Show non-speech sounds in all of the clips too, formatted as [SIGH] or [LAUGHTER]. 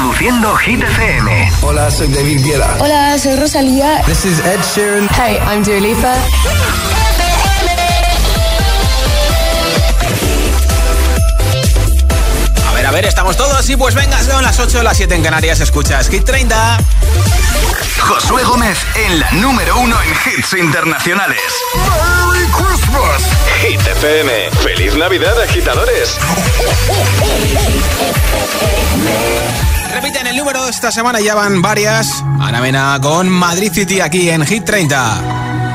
Reproduciendo Hit FM. Hola, soy David Guetta. Hola, soy Rosalía. This is Ed Sheeran. Hey, I'm Dua Lipa. A ver, ¿estamos todos? Y pues venga, son las 8 las 7 en Canarias. Escuchas Hit 30. Josué Gómez en la número uno en hits internacionales. ¡Merry Christmas! Hit FM. ¡Feliz Navidad, agitadores! Repiten el número esta semana, ya van varias. Ana Mena con Madrid City aquí en Hit 30.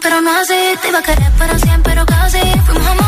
Pero no así. Te iba a querer para siempre, pero casi. Fuimos amor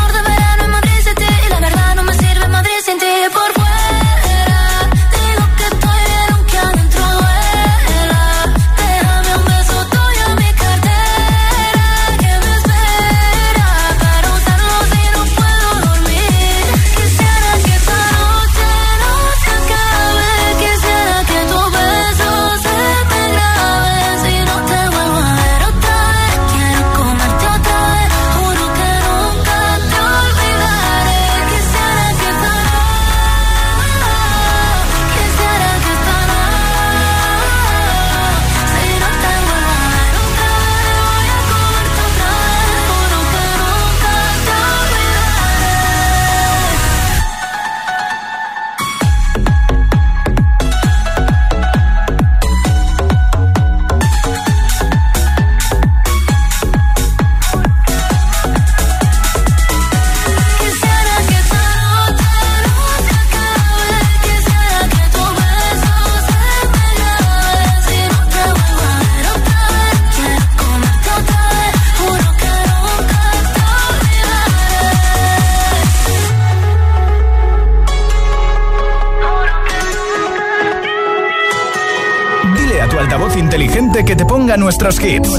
nuestros hits.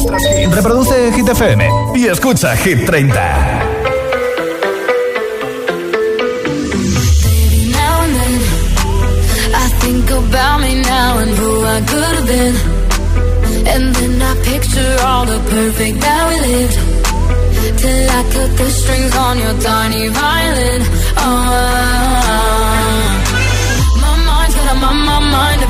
Reproduce Hit FM y escucha Hit 30. about me now and who I could have been. And then I picture all the perfect that we lived. Till I cut the strings on your tiny violin. Oh,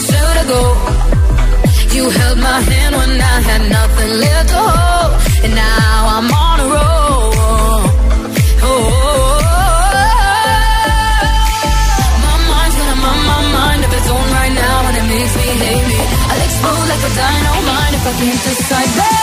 Should I go? You held my hand when I had nothing left to hold, and now I'm on a roll. Oh, my mind's got a my, my mind of its own right now, and it makes me hate me. I'll explode like a dynamite if I can't decide,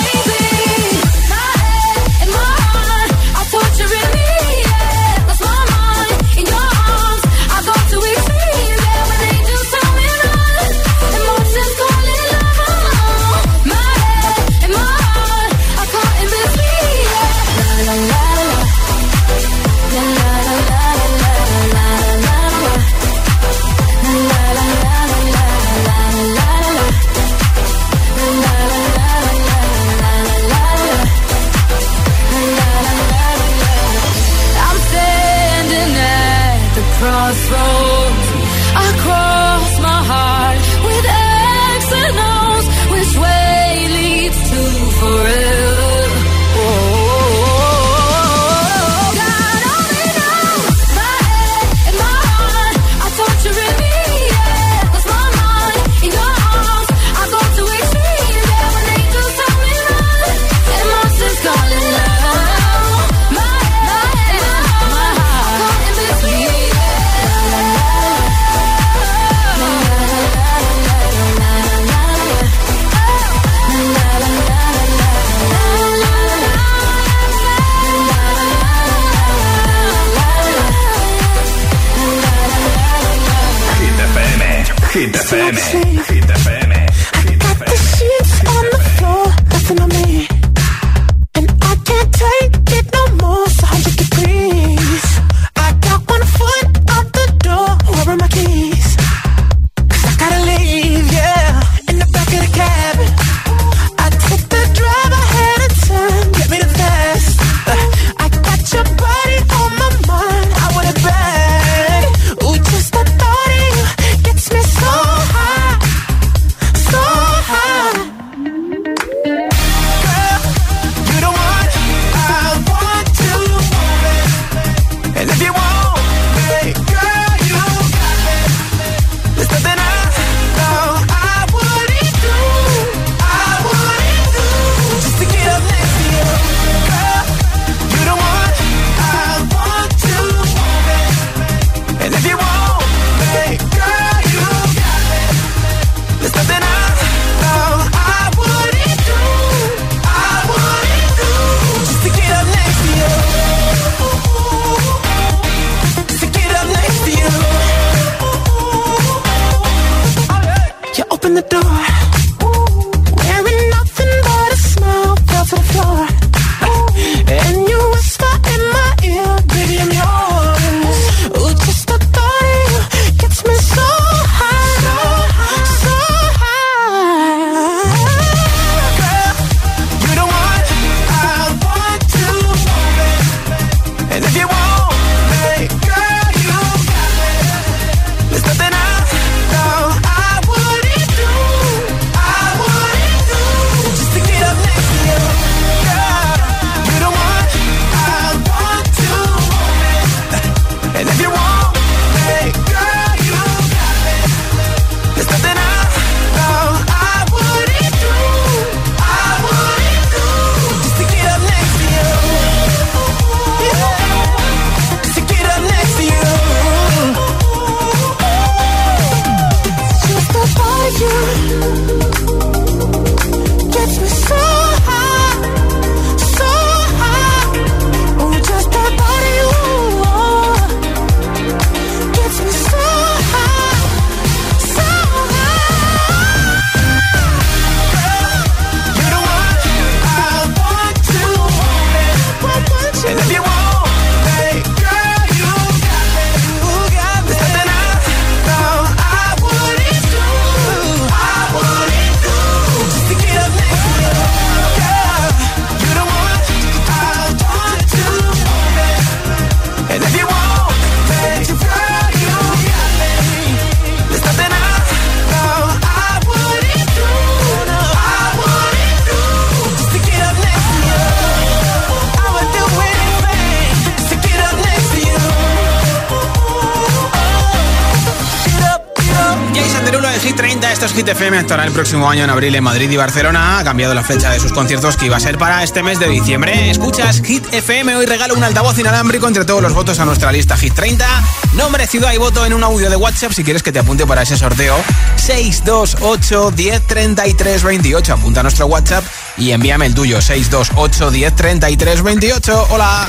Hit 30, esto es Hit FM, actuará el próximo año en abril en Madrid y Barcelona. Ha cambiado la fecha de sus conciertos que iba a ser para este mes de diciembre. Escuchas Hit FM, hoy regalo un altavoz inalámbrico entre todos los votos a nuestra lista Hit 30. Nombre, ciudad y voto en un audio de WhatsApp si quieres que te apunte para ese sorteo. 628 10 33 28. Apunta a nuestro WhatsApp y envíame el tuyo. 628 10 33 28. Hola.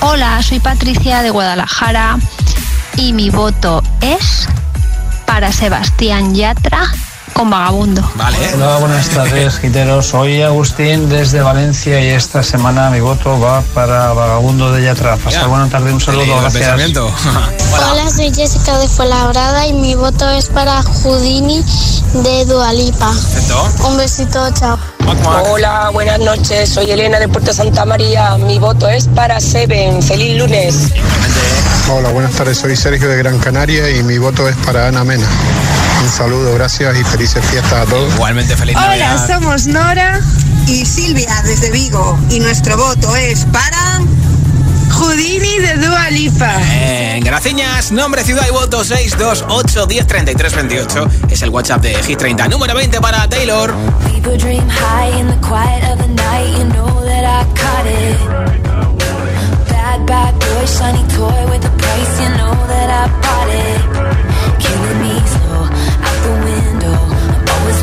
Hola, soy Patricia de Guadalajara y mi voto es para Sebastián Yatra con Vagabundo. Vale. Hola, buenas tardes, giteros. Soy Agustín desde Valencia y esta semana mi voto va para Vagabundo de Yatra. Pasar buena tarde, un saludo, gracias. pensamiento. [LAUGHS] Hola, soy Jessica de Fuenlabrada y mi voto es para Houdini de Dualipa. Perfecto. Un besito, chao. Hola, buenas noches. Soy Elena de Puerto Santa María. Mi voto es para Seven. Feliz lunes. Hola, buenas tardes. Soy Sergio de Gran Canaria y mi voto es para Ana Mena. Un saludo, gracias y felices fiestas a todos. Igualmente feliz Hola, Navidad. somos Nora y Silvia desde Vigo y nuestro voto es para Houdini de Dua Lipa. Graciñas, nombre, ciudad y voto 628 10 33 28 es el WhatsApp de Hit 30. Número 20 para Taylor. People dream high in the quiet of the night. You know that I caught it. Bad, bad boy, shiny toy with a price. You know that I bought it. Killing me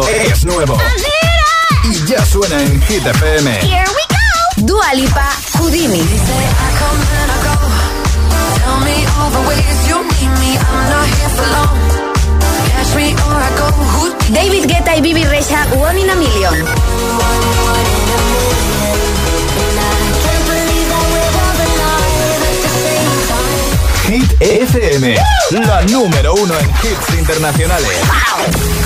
Esto es nuevo. Y ya suena en Hit FM. Here we go. Dua Lipa, Houdini. David Guetta y Bibi Rexha, One in a Million. Hit FM, la número uno en hits internacionales.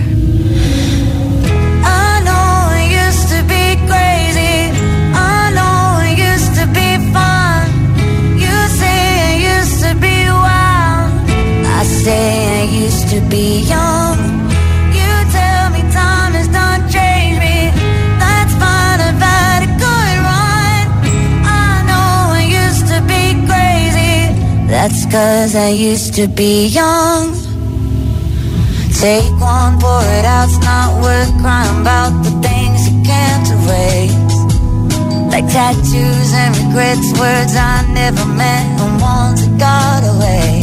Say I used to be young. You tell me time has done changed me. That's fine. I've run. I know I used to be crazy. That's cause I used to be young. Take one, pour it out, it's not worth crying about the things you can't erase. Like tattoos and regrets, words I never meant, and ones that got away.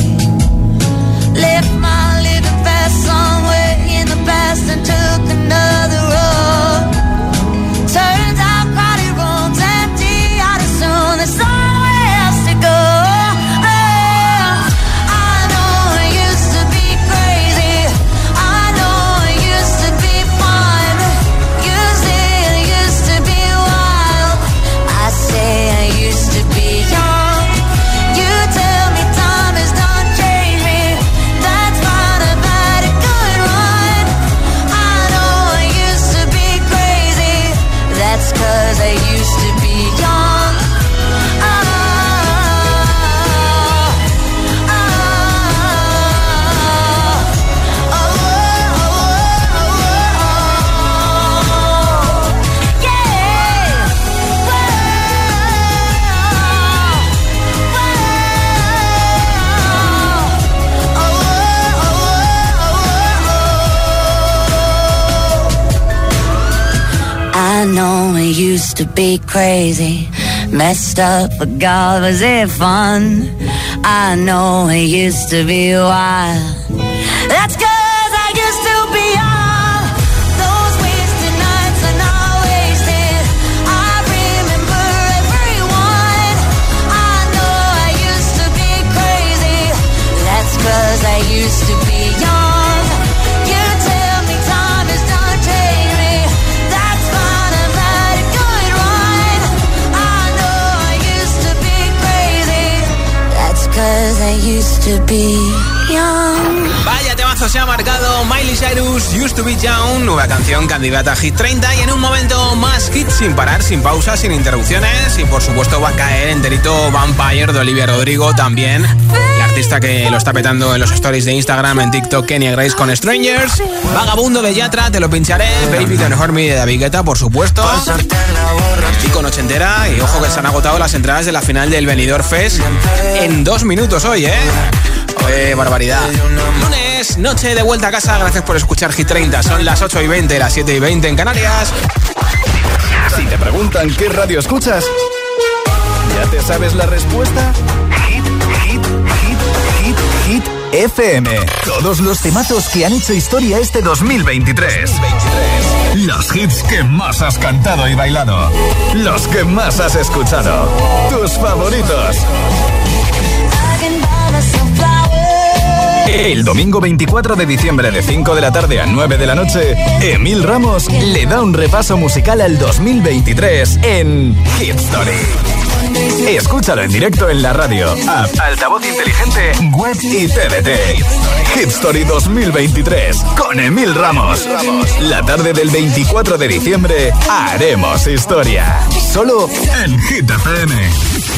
To be crazy. Messed up, but God, was it fun? I know it used to be wild. That's cause I used to Vaya temazo se ha marcado. Miley Cyrus, Used to Be Young, nueva canción candidata a Hit 30 y en un momento más hit sin parar, sin pausa, sin interrupciones. Y por supuesto va a caer enterito Vampire de Olivia Rodrigo también, artista que lo está petando en los stories de Instagram, en TikTok, Kenya Grace con Strangers, Vagabundo de Yatra, te lo pincharé, Baby Don't Hurt Me de David Guetta, por supuesto, y con ochentera y ojo que se han agotado las entradas de la final del Benidorm Fest en dos minutos hoy, ¿eh? ¡Qué barbaridad! Lunes, noche de vuelta a casa. Gracias por escuchar Hit 30. Son las 8 y 20, las 7 y 20 en Canarias. Si te preguntan qué radio escuchas, ¿ya te sabes la respuesta? FM. Todos los temazos que han hecho historia este 2023. Los hits que más has cantado y bailado. Los que más has escuchado. Tus favoritos. El domingo 24 de diciembre de 5 de la tarde a 9 de la noche, Emil Ramos le da un repaso musical al 2023 en Hit Story. Escúchalo en directo en la radio, app, altavoz inteligente, web y TDT. Hit Story 2023 con Emil Ramos. La tarde del 24 de diciembre haremos historia. Solo en Hit FM.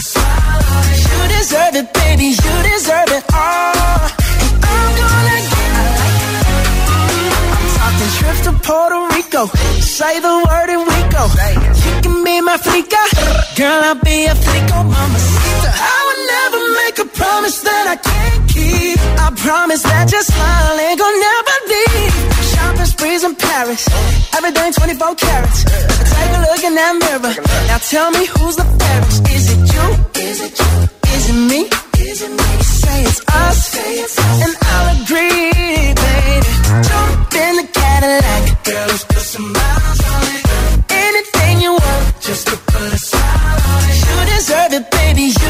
You deserve it, baby. You deserve it all. And I'm gonna get I'm talking trips to Puerto Rico. Say the word and we go. You can be my flica. Girl, I'll be a flico, mamacita. I would never make a promise that I can't keep. I promise that your smile ain't gonna. Shopping in Paris. Everything 24 carats. Take a look in that mirror. Now tell me who's the fairest. Is it you? Is it you? Is it me? Is it me? Say it's us. And I'll agree, baby. Jump in the Cadillac. Girl, let's put some miles on it. Anything you want, just to put a smile on it. You deserve it, baby. You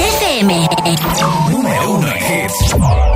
FM. Número uno en hits.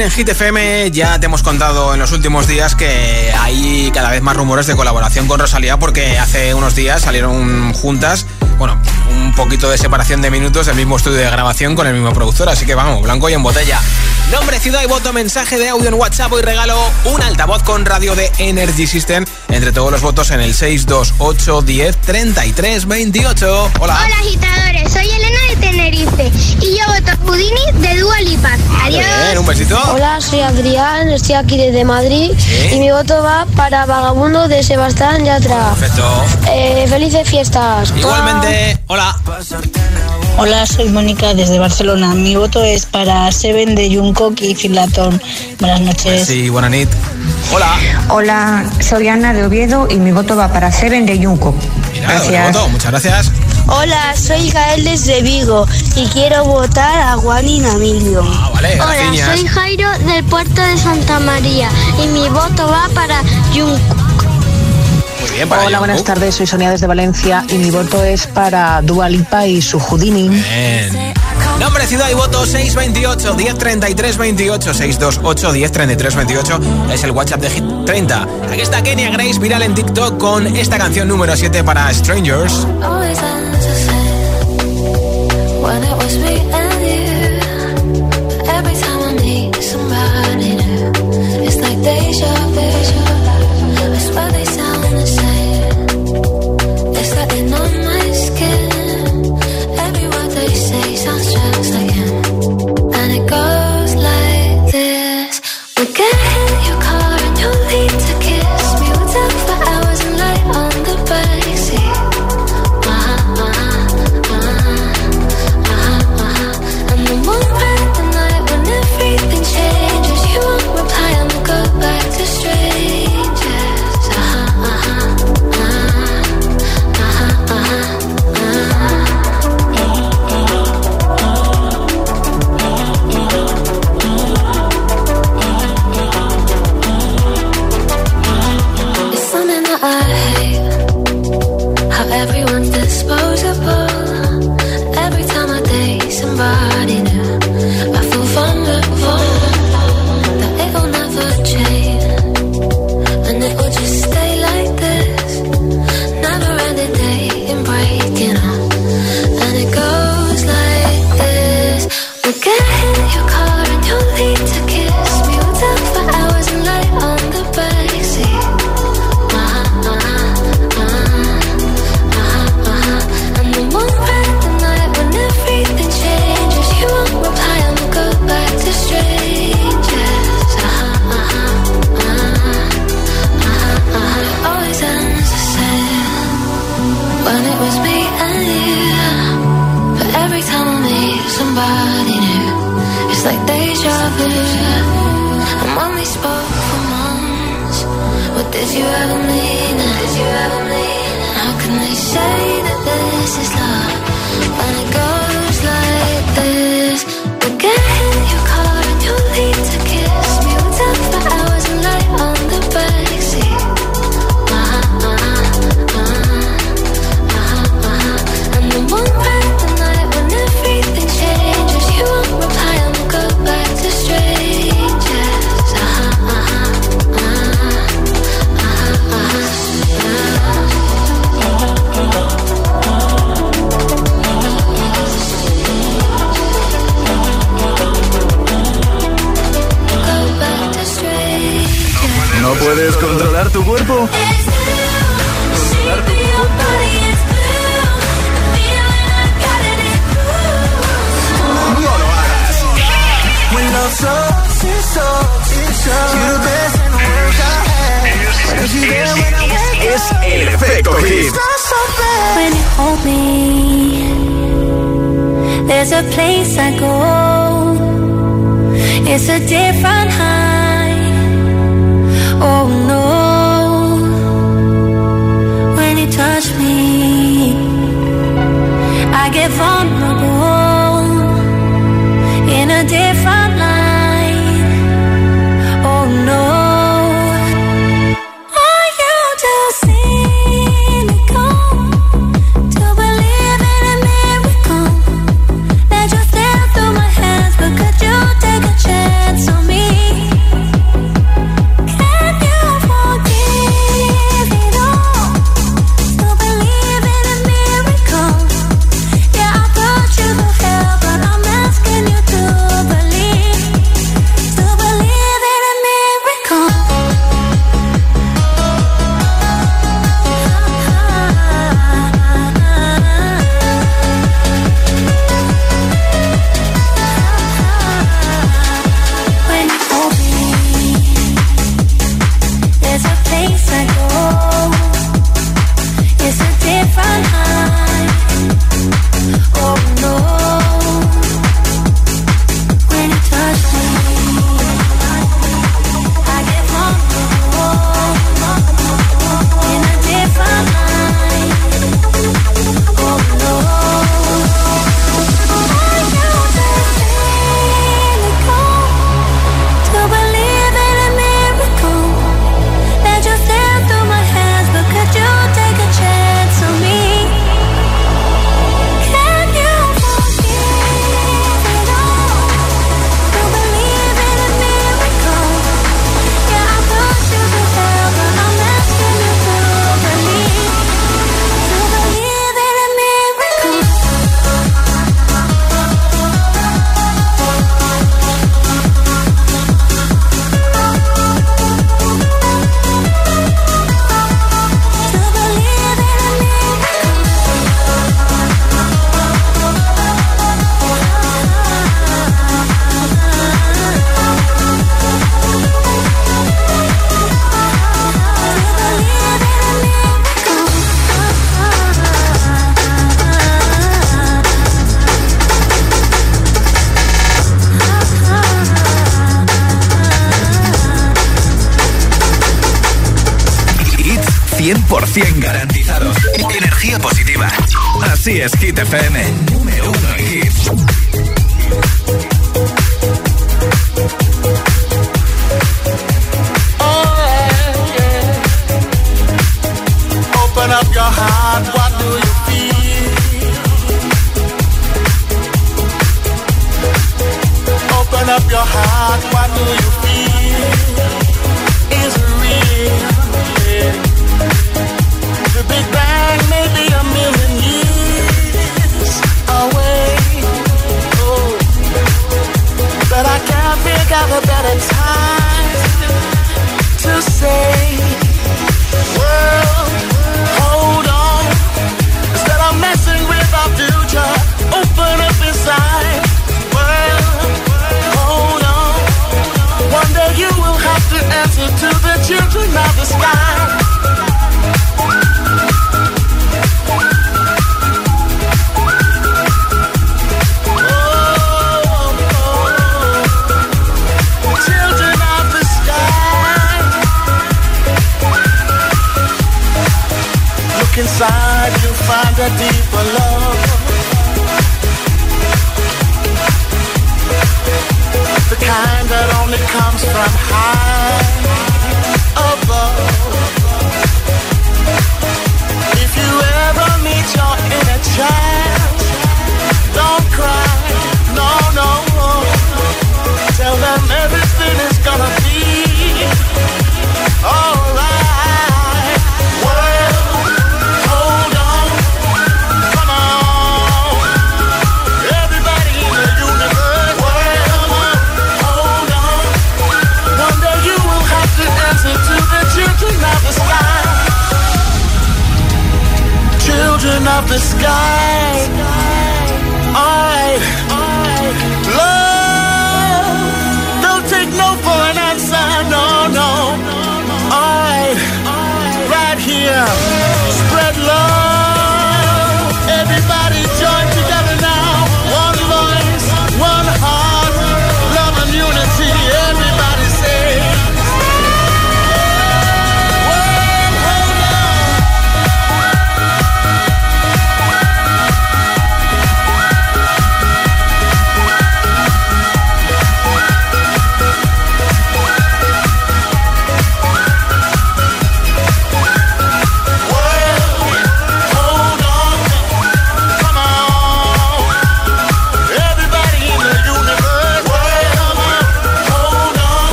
En Hit FM. Ya te hemos contado en los últimos días que hay cada vez más rumores de colaboración con Rosalía porque hace unos días salieron juntas, bueno, poquito de separación de minutos del mismo estudio de grabación con el mismo productor, así que vamos, blanco y en botella. Nombre, ciudad y voto, mensaje de audio en WhatsApp y regalo un altavoz con radio de Energy System entre todos los votos en el 628 10 33 28. Hola. Hola agitadores, soy Elena de Tenerife y yo voto Houdini de Dua Lipa. Adiós. Bien, un besito. Hola, soy Adrián, estoy aquí desde Madrid Sí. y mi voto va para Vagabundo de Sebastián Yatra. Perfecto. Eh, felices fiestas. Igualmente, hola. Hola, soy Mónica desde Barcelona. Mi voto es para Seven de Jungkook y Filaton. Buenas noches. Sí, buena nit. Hola. Hola, soy Ana de Oviedo y mi voto va para Seven de buen voto, muchas gracias. Hola, soy Gael desde Vigo y quiero votar a Juan y Namilio. Ah, vale, Hola, soy Jairo del puerto de Santa María y mi voto va para Jungkook. Bien, para Hola, buenas tardes. Soy Sonia desde Valencia y mi voto es para Dua Lipa y su Houdini. Bien. Nombre, ciudad y voto 628 1033 28 628 1033 28 es el WhatsApp de Hit 30. Aquí está Kenia Grace viral en TikTok con esta canción número 7 para Strangers. The How can they say that this is love tu cuerpo? No lo hagas. Es el efecto hit. When you hold me, there's a place I go. It's a different high. Oh no. 100% garantizados. Energía positiva. Así es, Hit FM. Número uno en hits. Open up your heart, what do you feel? Open up your heart, what do you feel? Can't a better time to say world, hold on. Instead of messing with our future, open up inside. World, hold on. One day you will have to answer to the children of the sky. Find a deeper love. The kind that only comes from high above. If you ever meet your inner child, don't cry,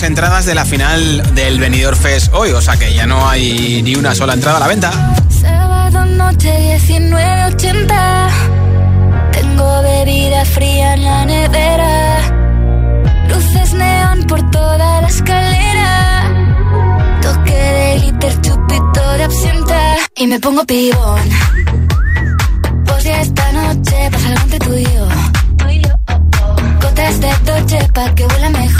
las entradas de la final del Benidorm Fest hoy, o sea que ya no hay ni una sola entrada a la venta. Sábado noche 19.80 Tengo bebida fría en la nevera. Luces neón por toda la escalera. Toque de glitter, chupito de absenta. Y me pongo pibón. Pues ya esta noche pasa algo entre tú y yo. Gotas de Dolce pa' que huela mejor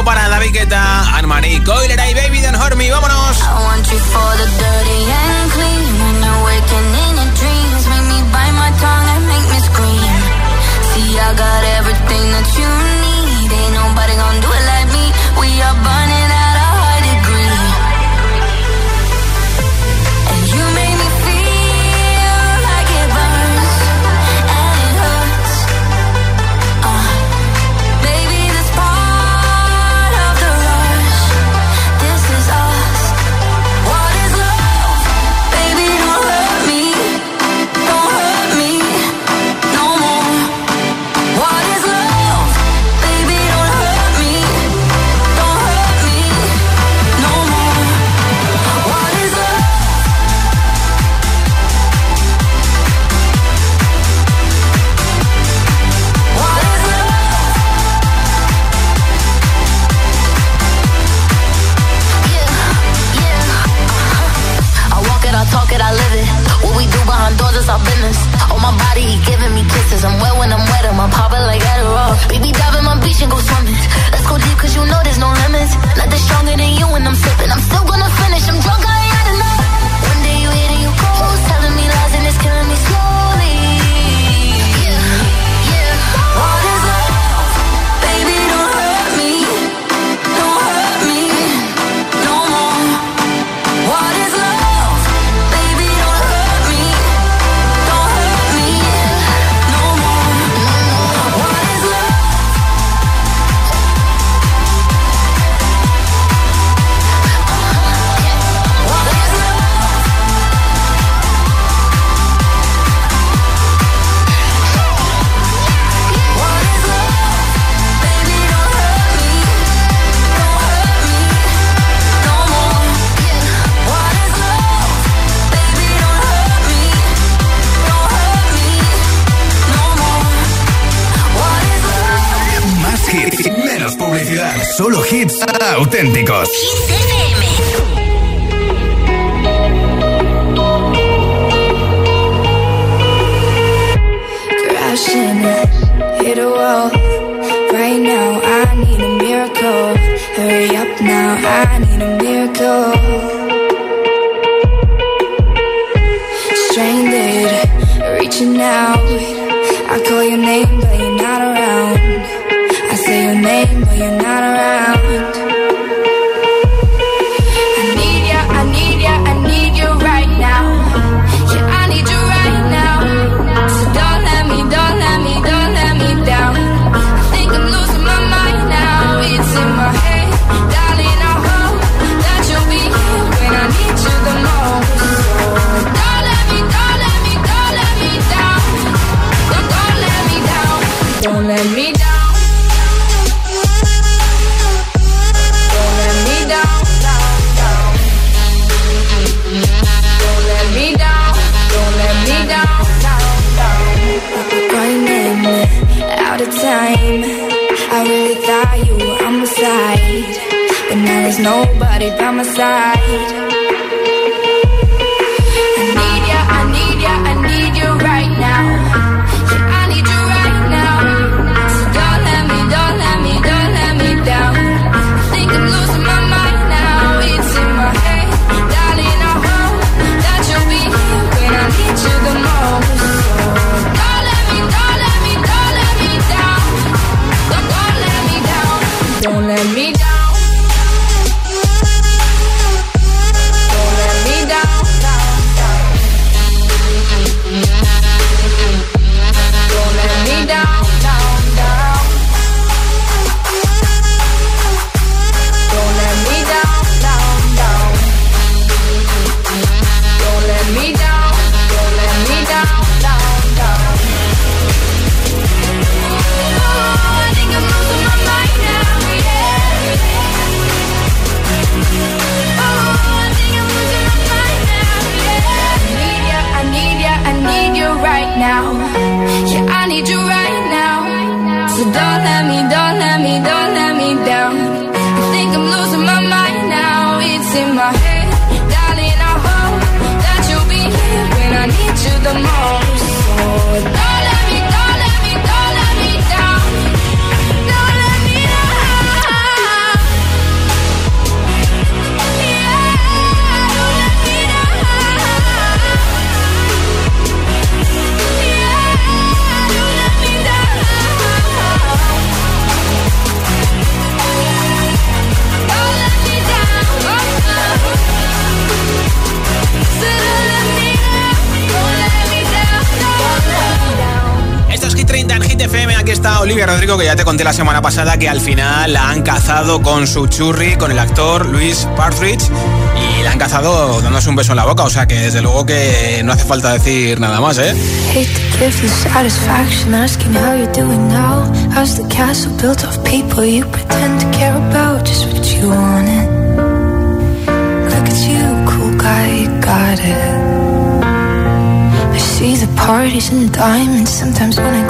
25 para David Guetta, Anne-Marie Coiler y Baby Don't Hurt. ¡Vámonos! Solo hits auténticos. crashing, hit a wall. Right now, I need a miracle. Hurry up now, I need a miracle. Side. Te conté la semana pasada que al final la han cazado con su churri, con el actor Luis Partridge, y la han cazado dándose un beso en la boca, o sea que desde luego que no hace falta decir nada más, ¿eh? see the parties and the diamonds. Sometimes when I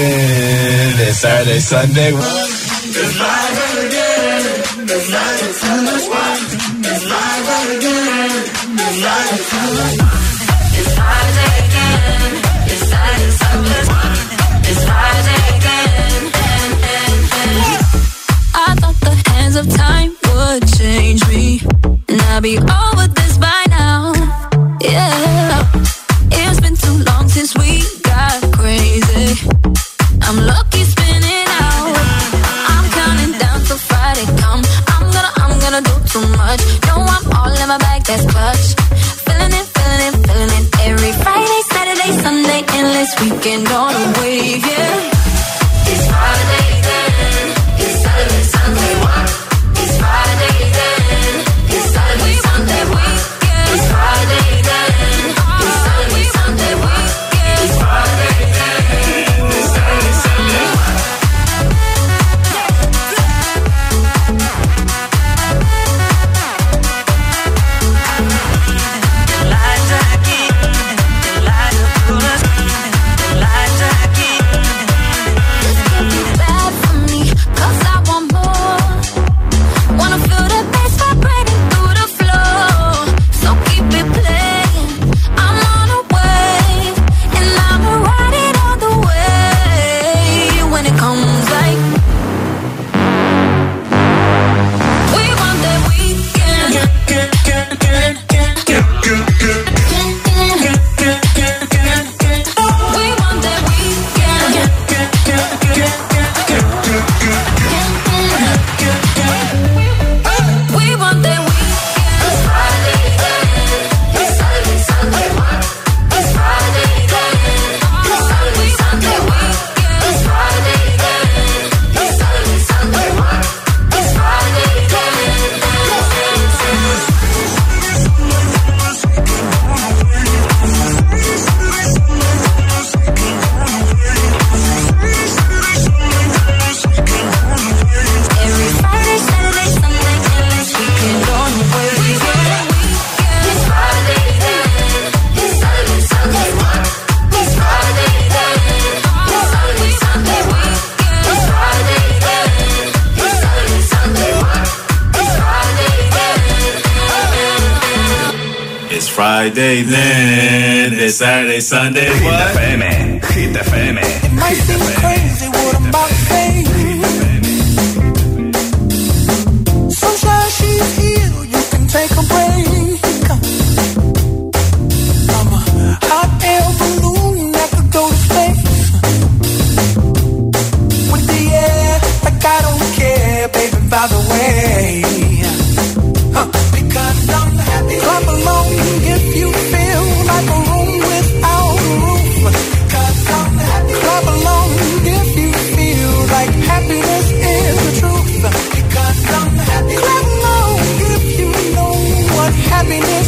It's Saturday, Sunday. It's. It's. It's. It's. It's again. It's It's again. I thought the hands of time would change me. And I'll be working on Friday, then it's Saturday, Sunday. What? Hit FM, Hit FM. It might seem FM. crazy what I'm about to say. Sunshine, she's here. You can take a break. I'm a hot air balloon that could go to space. With the air, like I don't care, baby. By the way, huh. because I'm happy. Come along. happiness